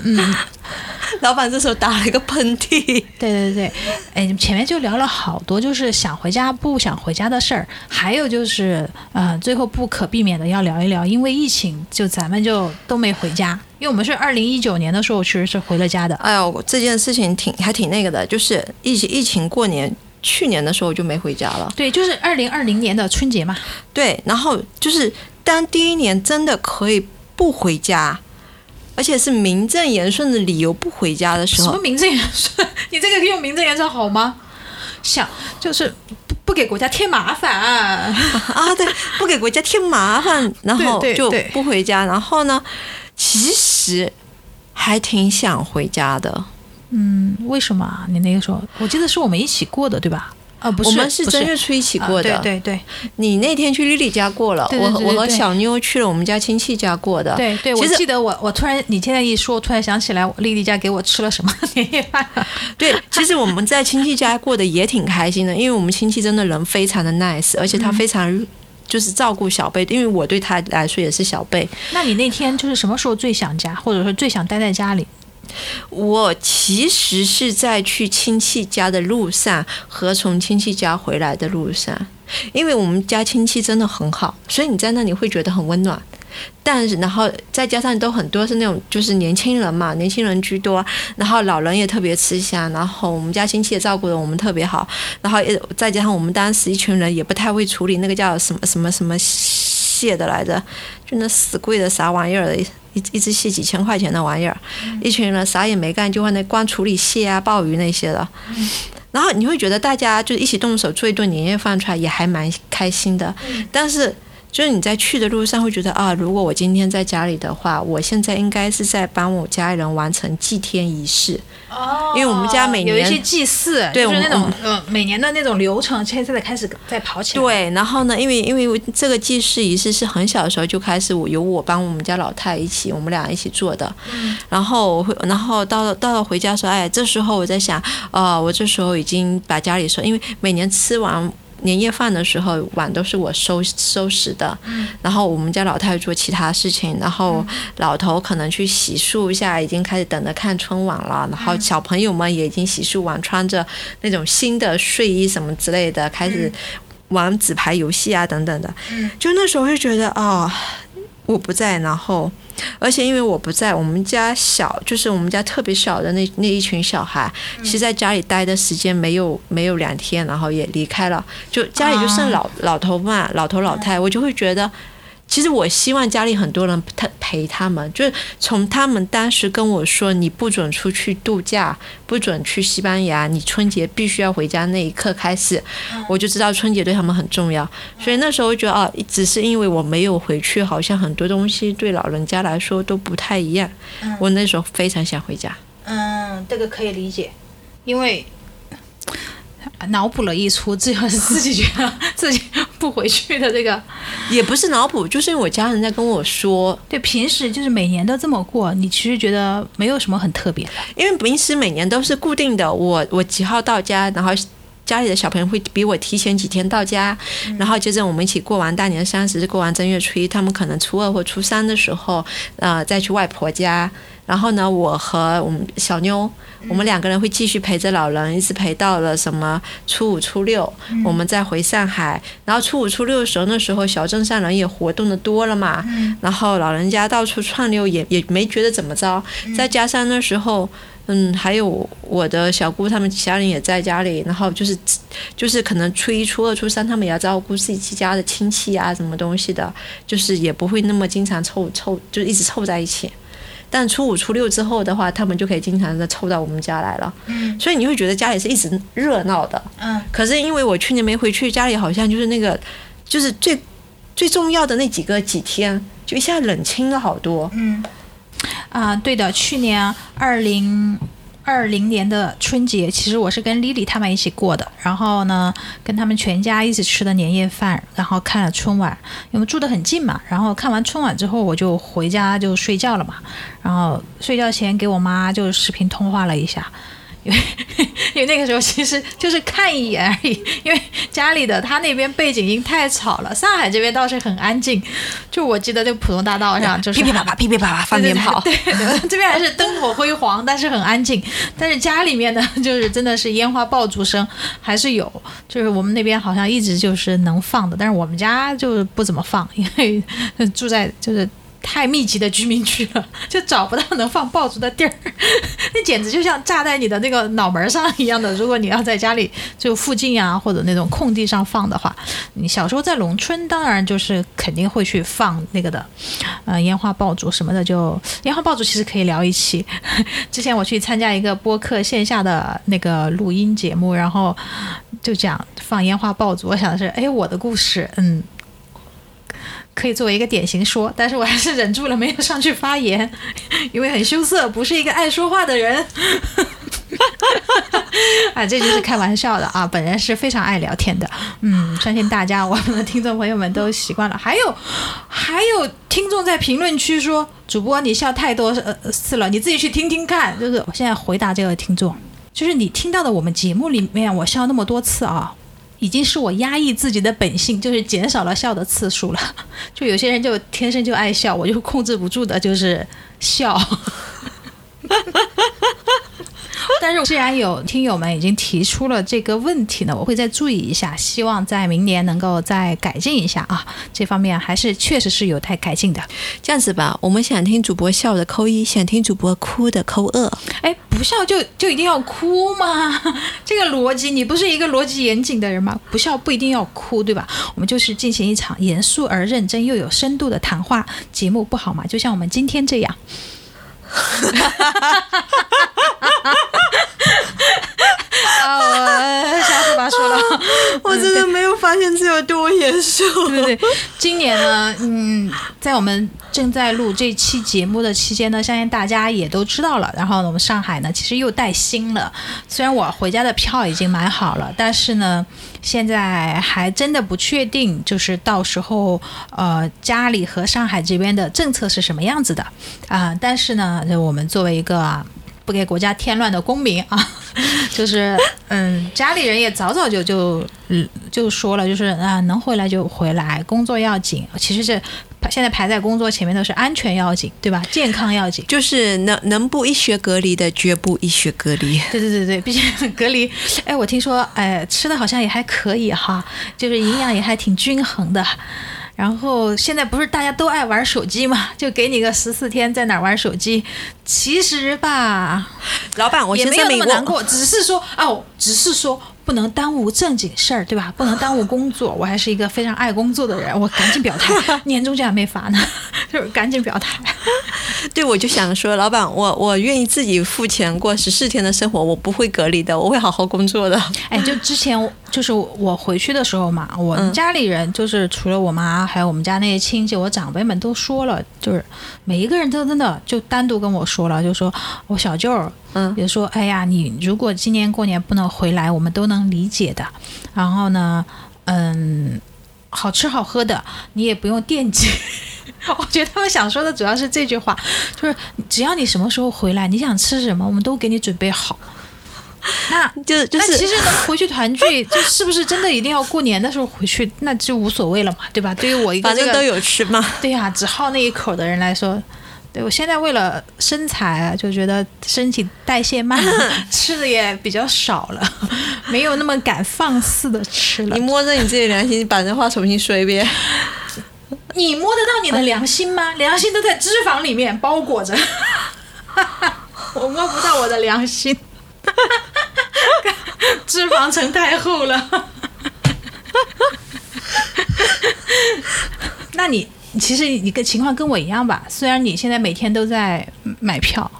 *laughs* 老板这时候打了一个喷嚏。对对对，哎，前面就聊了好多，就是想回家不想回家的事儿，还有就是，呃，最后不可避免的要聊一聊，因为疫情，就咱们就都没回家，因为我们是二零一九年的时候其实是回了家的。哎呦，这件事情挺还挺那个的，就是疫情疫情过年，去年的时候就没回家了。对，就是二零二零年的春节嘛。对，然后就是当第一年真的可以不回家，而且是名正言顺的理由不回家的时候，什么名正言顺？你这个用名正言顺好吗？想就是不不给国家添麻烦、*laughs* 啊，对，不给国家添麻烦，*laughs* 然后就不回家。然后呢，其实还挺想回家的。嗯，为什么啊？你那个时候，我记得是我们一起过的，对吧？啊，不是，我们是不正月初一起过的。啊对对你那天去丽丽家过了，对对对对我我和小妞去了我们家亲戚家过的。对对对，我记得我我突然你现在一说，我突然想起来，丽丽家给我吃了什么年夜饭。*laughs* 对，其实我们在亲戚家过得也挺开心的，因为我们亲戚真的人非常的 nice，而且他非常就是照顾小辈，因为我对他来说也是小贝。那你那天就是什么时候最想家，或者说最想待在家里？我其实是在去亲戚家的路上和从亲戚家回来的路上，因为我们家亲戚真的很好，所以你在那里会觉得很温暖。但是，然后再加上都很多是那种就是年轻人嘛，年轻人居多，然后老人也特别吃香，然后我们家亲戚也照顾的我们特别好，然后也再加上我们当时一群人也不太会处理那个叫什么什么什么蟹的来着，就那死贵的啥玩意儿的，一一只蟹几千块钱的玩意儿，一群人啥也没干，就往那光处理蟹啊、鲍鱼那些的。然后你会觉得大家就一起动手做一顿年夜饭出来，也还蛮开心的。但是就是你在去的路上会觉得啊，如果我今天在家里的话，我现在应该是在帮我家人完成祭天仪式。哦因为我们家每年有一些祭祀，对就是那种呃每年的那种流程，现在才开始在跑起来。对，然后呢，因为因为这个祭祀仪式是很小的时候就开始，我由我帮我们家老太一起，我们俩一起做的。然后我会，然后到了到了回家的时候，哎，这时候我在想，呃，我这时候已经把家里说，因为每年吃完。年夜饭的时候，碗都是我收收拾的，然后我们家老太做其他事情，然后老头可能去洗漱一下，已经开始等着看春晚了，然后小朋友们也已经洗漱完，穿着那种新的睡衣什么之类的，开始玩纸牌游戏啊等等的。就那时候就觉得啊、我不在，然后而且因为我不在，我们家小，就是我们家特别小的那那一群小孩，其实在家里待的时间没有没有两天，然后也离开了，就家里就剩老、老头嘛，老头老太，我就会觉得。其实我希望家里很多人他陪他们，就是从他们当时跟我说你不准出去度假，不准去西班牙，你春节必须要回家那一刻开始，我就知道春节对他们很重要。所以那时候觉得哦，只是因为我没有回去，好像很多东西对老人家来说都不太一样。我那时候非常想回家。嗯，这个可以理解，因为。*laughs* 脑补了一出，最后是自己觉得 *laughs* 自己不回去的这个，也不是脑补，就是因为我家人在跟我说，对，平时就是每年都这么过，你其实觉得没有什么很特别的，因为平时每年都是固定的，我我几号到家，然后家里的小朋友会比我提前几天到家，然后接着我们一起过完大年三十，过完正月初一，他们可能初二或初三的时候，呃，再去外婆家。然后呢，我和我们小妞，我们两个人会继续陪着老人，一直陪到了什么初五、初六，我们再回上海。然后初五、初六的时候，那时候小镇上人也活动的多了嘛，然后老人家到处串溜，也也没觉得怎么着。再加上那时候，嗯，还有我的小姑他们其他人也在家里，然后就是就是可能初一、初二、初三他们也要照顾自己家的亲戚啊，什么东西的，就是也不会那么经常凑凑，就一直凑在一起。但初五、初六之后的话，他们就可以经常的凑到我们家来了。嗯，所以你会觉得家里是一直热闹的。嗯，可是因为我去年没回去，家里好像就是那个，就是最最重要的那几个几天，就一下冷清了好多。嗯，啊，对的，去年二零。二零年的春节，其实我是跟 Lily 他们一起过的，然后呢，跟他们全家一起吃的年夜饭，然后看了春晚，因为住得很近嘛，然后看完春晚之后，我就回家就睡觉了嘛，然后睡觉前给我妈就视频通话了一下。*laughs* 因为因为那个时候其实就是看一眼而已，*laughs* 因为家里的他那边背景音太吵了，上海这边倒是很安静。就我记得那浦东大道上就是噼噼啪啪噼噼啪啪放鞭炮，对，这边还是灯火辉煌，但是很安静。但是家里面呢，就是真的是烟花爆竹声还是有，就是我们那边好像一直就是能放的，但是我们家就是不怎么放，因为住在就是。太密集的居民区了，*laughs* 就找不到能放爆竹的地儿，*laughs* 那简直就像炸在你的那个脑门上一样的。如果你要在家里就附近啊，或者那种空地上放的话，你小时候在农村，当然就是肯定会去放那个的，呃，烟花爆竹什么的。就烟花爆竹其实可以聊一期。*laughs* 之前我去参加一个播客线下的那个录音节目，然后就讲放烟花爆竹，我想的是，哎，我的故事，嗯。可以作为一个典型说，但是我还是忍住了，没有上去发言，*laughs* 因为很羞涩，不是一个爱说话的人。*laughs* 啊，这就是开玩笑的啊，本人是非常爱聊天的。嗯，相信大家我们的听众朋友们都习惯了。还有，还有听众在评论区说，主播你笑太多呃次了，你自己去听听看。就是我现在回答这个听众，就是你听到的我们节目里面我笑那么多次啊。已经是我压抑自己的本性，就是减少了笑的次数了。*laughs* 就有些人就天生就爱笑，我就控制不住的，就是笑。但是，既然有听友们已经提出了这个问题呢，我会再注意一下，希望在明年能够再改进一下啊。这方面还是确实是有待改进的。这样子吧，我们想听主播笑的扣一，想听主播哭的扣二。哎，不笑就就一定要哭吗？*laughs* 这个逻辑，你不是一个逻辑严谨的人吗？不笑不一定要哭，对吧？我们就是进行一场严肃而认真又有深度的谈话节目，不好吗？就像我们今天这样。哈哈哈哈哈！哈哈哈哈哈！啊，瞎说八说了，*laughs* 我真的没有发现自己有多严肃。对对，今年呢，嗯，在我们正在录这期节目的期间呢，相信大家也都知道了。然后呢，我们上海呢，其实又带薪了。虽然我回家的票已经买好了，但是呢。现在还真的不确定，就是到时候，呃，家里和上海这边的政策是什么样子的啊？但是呢，我们作为一个不给国家添乱的公民啊，*laughs* 就是嗯，家里人也早早就就嗯就说了，就是啊，能回来就回来，工作要紧。其实这。现在排在工作前面的是安全要紧，对吧？健康要紧，就是能能不医学隔离的绝不医学隔离。对对对对，毕竟 *laughs* 隔离。哎，我听说，哎，吃的好像也还可以哈，就是营养也还挺均衡的。然后现在不是大家都爱玩手机嘛，就给你个十四天在哪玩手机。其实吧，老板，我也没有那么难过，只是说哦，只是说不能耽误正经事儿，对吧？*laughs* 不能耽误工作。我还是一个非常爱工作的人，我赶紧表态，*laughs* 年终奖还没发呢，*laughs* 就是赶紧表态。对，我就想说，老板，我我愿意自己付钱过十四天的生活，我不会隔离的，我会好好工作的。哎，就之前就是我回去的时候嘛，我们嗯家里人就是除了我妈，还有我们家那些亲戚，我长辈们都说了，就是每一个人都真的就单独跟我说了，就说我小舅儿嗯也说，哎呀，你如果今年过年不能回来，我们都能理解的。然后呢，嗯，好吃好喝的你也不用惦记。*laughs* 我觉得他们想说的主要是这句话，就是只要你什么时候回来，你想吃什么，我们都给你准备好。*laughs* 那就就是那其实能回去团聚，就是不是真的一定要过年的时候回去，那就无所谓了嘛，对吧？对于我一个这个反正都有吃嘛。对呀、只好那一口的人来说，对我现在为了身材啊，就觉得身体代谢慢，*laughs* 吃的也比较少了，没有那么敢放肆的吃了你。摸着你自己的良心，把这话重新说一遍。你摸得到你的良心吗？良心都在脂肪里面包裹着，*laughs* 我摸不到我的良心，脂肪层太厚了。*laughs* 那你其实你跟情况跟我一样吧？虽然你现在每天都在买票，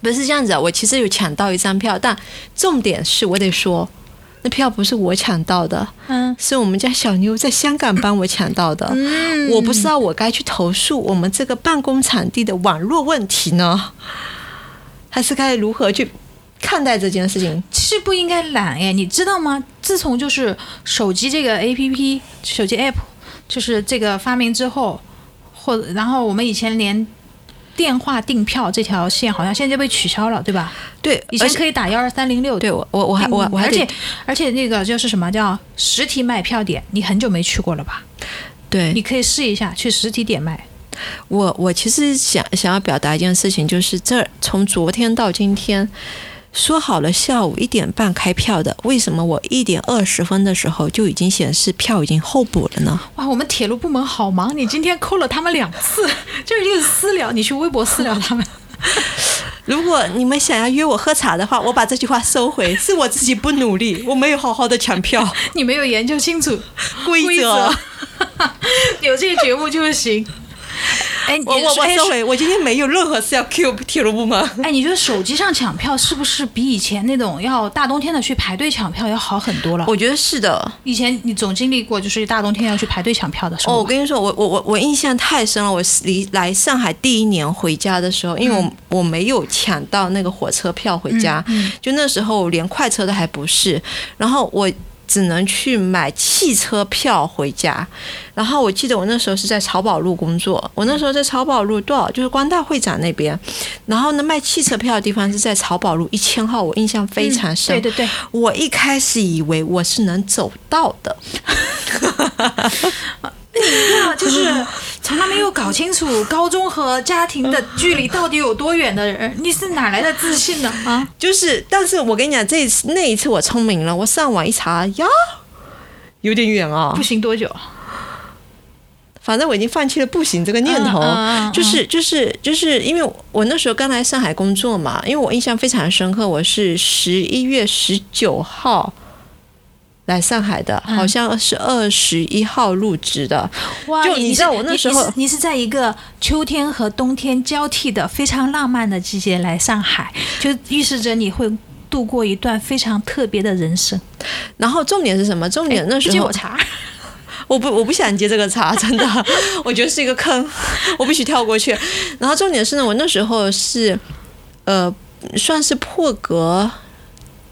不是这样子啊，我其实有抢到一张票，但重点是我得说，那票不是我抢到的，嗯是我们家小妞在香港帮我抢到的。嗯我不知道我该去投诉我们这个办公场地的网络问题呢，还是该如何去看待这件事情？其实不应该懒哎，你知道吗？自从就是手机这个 A P P、手机 App 就是这个发明之后，或者然后我们以前连电话订票这条线好像现在就被取消了，对吧？对，以前可以打幺二三零六，对我我我还我我还而且而且那个就是什么叫实体买票点，你很久没去过了吧？对你可以试一下去实体点卖。我我其实想想要表达一件事情，就是这从昨天到今天。说好了下午一点半开票的，为什么我一点二十分的时候就已经显示票已经候补了呢？哇，我们铁路部门好忙，你今天扣了他们两次，*laughs* 就是一个私聊，你去微博私聊他们。*laughs* 如果你们想要约我喝茶的话，我把这句话收回，是我自己不努力，我没有好好的抢票 *laughs* 你没有研究清楚规规则则。有这个觉悟就行。哎，你我我我哎收回，我今天没有任何事要 Q 铁路部门。哎，你觉得手机上抢票是不是比以前那种要大冬天的去排队抢票要好很多了？我觉得是的。以前你总经历过就是大冬天要去排队抢票的时哦，候。我跟你说，我我我我印象太深了。我离来上海第一年回家的时候，因为我、我没有抢到那个火车票回家，嗯就那时候连快车都还不是，然后我只能去买汽车票回家。然后我记得我那时候是在漕宝路工作，我那时候在漕宝路多少就是光大会展那边，然后呢卖汽车票的地方是在漕宝路一千号，我印象非常深。对对对，我一开始以为我是能走到的，*laughs* 那就是 *laughs* 从来没有搞清楚高中和家庭的距离到底有多远的人，你是哪来的自信呢？啊，就是，但是我跟你讲，这一次那一次我聪明了，我上网一查呀，有点远啊、步行多久？反正我已经放弃了步行这个念头，就是就是就是因为我那时候刚来上海工作嘛，因为我印象非常深刻，我是十一月十九号。来上海的，嗯好像是二十一号入职的，哇，你就你知道我那时候你是在一个秋天和冬天交替的非常浪漫的季节来上海，就预示着你会度过一段非常特别的人生。然后重点是什么？重点那时候 *laughs* 我不我不想接这个茬，真的，*laughs* 我觉得是一个坑，*laughs* 我必须跳过去。然后重点是呢，我那时候是呃算是破格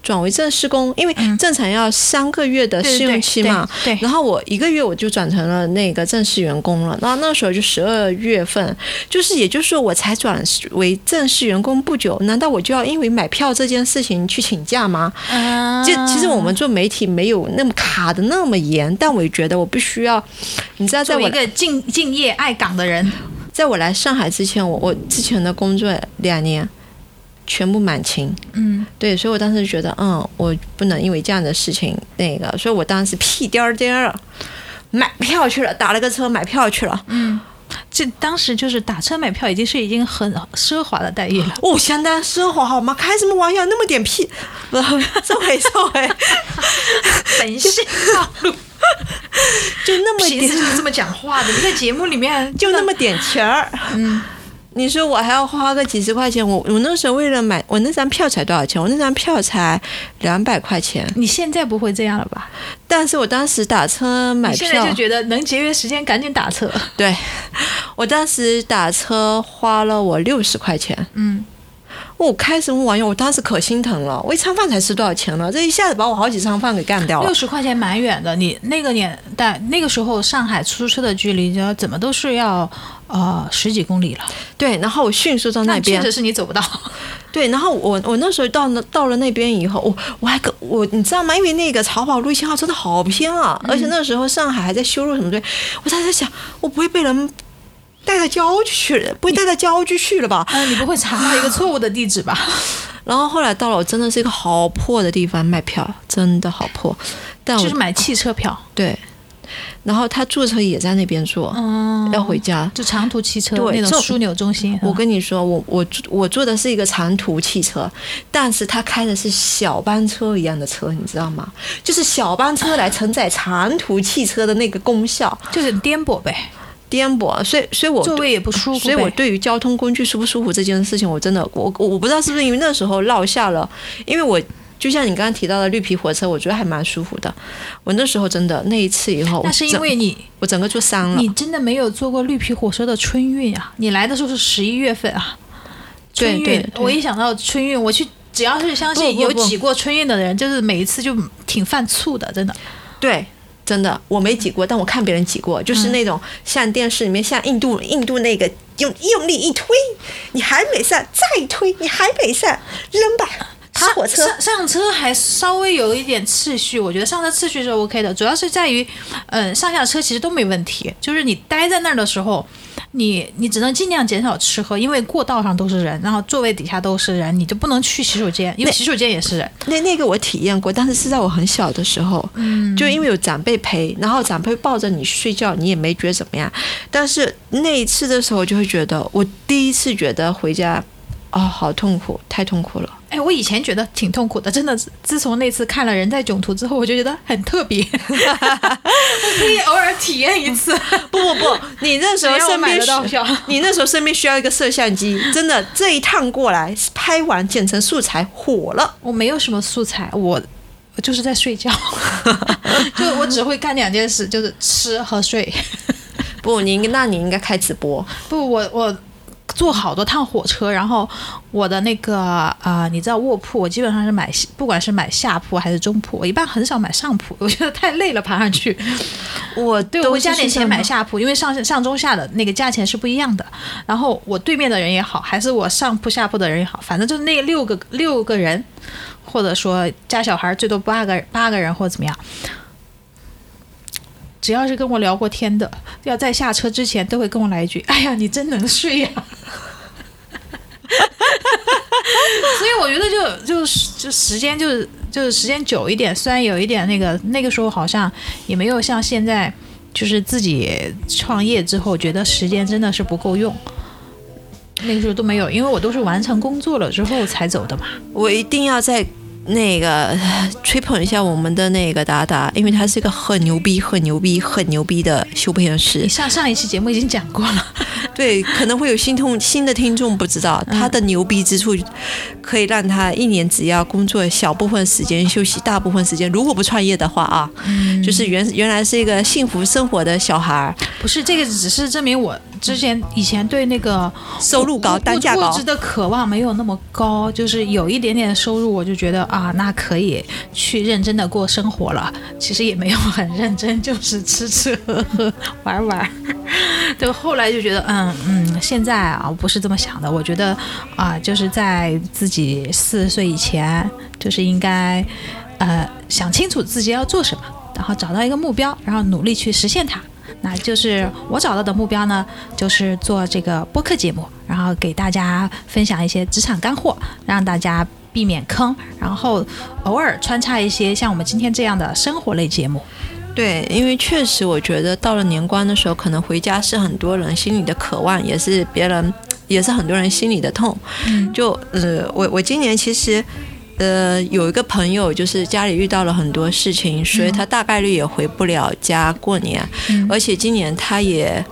转为正式工，因为正常要三个月的试用期嘛。嗯对，对然后我一个月我就转成了那个正式员工了，然后那时候就十二月份，就是也就是说我才转为正式员工不久，难道我就要因为买票这件事情去请假吗？嗯就其实我们做媒体没有那么卡的那么严，但我也觉得我必须要，你知道，在我一个敬敬业爱岗的人，在我来上海之前，我我之前的工作两年全部满勤，嗯，对，所以我当时就觉得，嗯，我不能因为这样的事情那个，所以我当时屁颠儿颠儿，买票去了，打了个车买票去了。嗯，这当时就是打车买票已经是已经很奢华的待遇了。哦，相当奢华好吗？开什么玩笑？那么点屁，*laughs* 不，收回收回，本性暴露，*laughs* 就那么点平时，就是这么讲话的。你在节目里面就那么点钱儿。嗯，你说我还要花个几十块钱，我我那时候为了买，我那张票才多少钱？我那张票才两百块钱，你现在不会这样了吧？但是我当时打车买票现在票就，觉得能节约时间，赶紧打车。对我当时打车花了我六十块钱。嗯，我开什么玩笑？我当时可心疼了，我一餐饭才吃多少钱了？这一下子把我好几餐饭给干掉了六。十块钱蛮远的。你那个年代，那个时候上海出租车的距离，就要怎么都是要呃十几公里了。对，然后我迅速到那那边确实，是你走不到。对，然后我我那时候到那到了那边以后，我我还跟我你知道吗？因为那个漕宝路一信号真的好偏啊，而且那时候上海还在修路什么的，我当时在想，我不会被人带到郊区去了，不会带到郊区去了吧？嗯，*laughs* 你不会查到一个错误的地址吧？*laughs* 然后后来到了，我真的是一个好破的地方卖票，真的好破。但我就是买汽车票。对，然后他坐车也在那边坐，嗯，要回家。就长途汽车那种枢纽中心。我跟你说，我我我坐的是一个长途汽车，但是他开的是小班车一样的车，你知道吗？就是小班车来承载长途汽车的那个功效，就是颠簸呗，颠簸。所以，所以我座位也不舒服。所以我对于交通工具舒不舒服这件事情，我真的我我我不知道是不是因为那时候落下了，因为我。就像你刚刚提到的绿皮火车，我觉得还蛮舒服的。我那时候真的那一次以后，那是因为你我整个就伤了。你真的没有坐过绿皮火车的春运啊？你来的时候是十一月份啊，春运。对对对我一想到春运，我去只要是相信有挤过春运的人，就是每一次就挺犯怵的，真的。对，真的我没挤过，但我看别人挤过，就是那种像电视里面像印度印度那个用用力一推，你还没散，再推你还没散，扔吧，是火车。上上车还稍微有一点次序，我觉得上车次序是 OK 的，主要是在于，嗯，上下车其实都没问题，就是你待在那儿的时候，你你只能尽量减少吃喝，因为过道上都是人，然后座位底下都是人，你就不能去洗手间，因为洗手间也是人。那那个我体验过，但是是在我很小的时候，嗯，就因为有长辈陪，然后长辈抱着你睡觉，你也没觉得怎么样。但是那一次的时候，就会觉得，我第一次觉得回家，哦，好痛苦，太痛苦了。哎，我以前觉得挺痛苦的，真的。自从那次看了《人在囧途》之后，我就觉得很特别，我 *laughs* 可以偶尔体验一次。*laughs* 不不不，你那时候身边得到票 *laughs* 你那时候身边需要一个摄像机，真的这一趟过来拍完剪成素材火了。我没有什么素材，我我就是在睡觉，就我只会干两件事，就是吃和睡。不，你应那你应该开直播。不，我我坐好多趟火车，然后我的那个啊、呃你知道卧铺，我基本上是买不管是买下铺还是中铺，我一般很少买上铺，*laughs* 我觉得太累了爬上去。*laughs* 我对，都我会加点钱买下铺，因为上上中下的那个价钱是不一样的。然后我对面的人也好，还是我上铺下铺的人也好，反正就是那六个六个人，或者说加小孩最多八个八个人或者怎么样。只要是跟我聊过天的，要在下车之前都会跟我来一句：“哎呀，你真能睡呀、*laughs* 所以我觉得就就就时间就是就是时间久一点，虽然有一点那个那个时候好像也没有像现在，就是自己创业之后觉得时间真的是不够用。那个时候都没有，因为我都是完成工作了之后才走的嘛。我一定要在那个呃吹捧一下我们的那个达达，因为他是一个很牛逼、很牛逼、很牛逼的修片师。你。上上一期节目已经讲过了，*laughs* 对，可能会有新通新的听众不知道，嗯他的牛逼之处可以让他一年只要工作小部分时间休息，大部分时间如果不创业的话啊，嗯。就是原原来是一个幸福生活的小孩儿，不是这个，只是证明我之前以前对那个收入高、物单价高物质。的渴望没有那么高，就是有一点点收入，我就觉得啊，那可以去认真的过生活了。其实也没有很认真，就是吃吃喝喝玩玩。对，后来就觉得，嗯嗯，现在啊，我不是这么想的。我觉得啊，就是在自己四十岁以前，就是应该呃想清楚自己要做什么，然后找到一个目标，然后努力去实现它。那就是我找到的目标呢，就是做这个播客节目，然后给大家分享一些职场干货，让大家避免坑，然后偶尔穿插一些像我们今天这样的生活类节目。对，因为确实我觉得到了年关的时候，可能回家是很多人心里的渴望，也是别人，也是很多人心里的痛。嗯就呃，我我今年其实。呃，有一个朋友就是家里遇到了很多事情，所以他大概率也回不了家过年，嗯。而且今年他也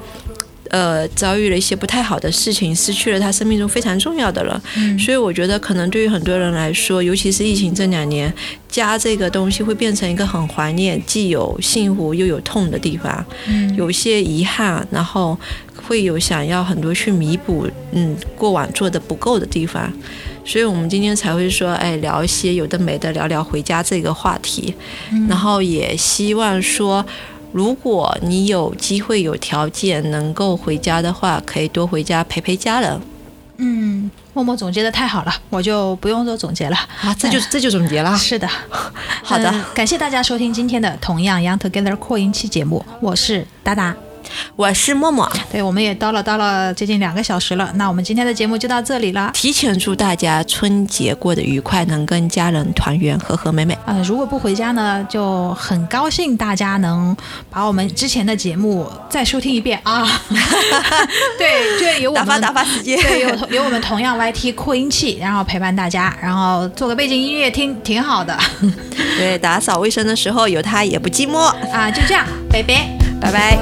呃遭遇了一些不太好的事情，失去了他生命中非常重要的人。嗯。所以我觉得，可能对于很多人来说，尤其是疫情这两年，家这个东西会变成一个很怀念，既有幸福又有痛的地方，嗯。有些遗憾，然后会有想要很多去弥补，嗯，过往做的不够的地方。所以我们今天才会说，哎，聊一些有的没的，聊聊回家这个话题。嗯然后也希望说，如果你有机会、有条件能够回家的话，可以多回家陪陪家人。嗯，默默总结的太好了，我就不用做总结了。啊，这就这就总结了。是的，*laughs* 好的嗯感谢大家收听今天的同样 Young Together 扩音器节目，我是达达。我是默默，对，我们也叨了叨了接近两个小时了，那我们今天的节目就到这里了。提前祝大家春节过得愉快，能跟家人团圆，和和美美。呃，如果不回家呢，就很高兴大家能把我们之前的节目再收听一遍啊。*laughs* 对，就有我们打发打发时间。对，有有我们同样 YT 扩音器，然后陪伴大家，然后做个背景音乐听，挺好的对，打扫卫生的时候有它也不寂寞。啊。就这样，拜拜。拜拜。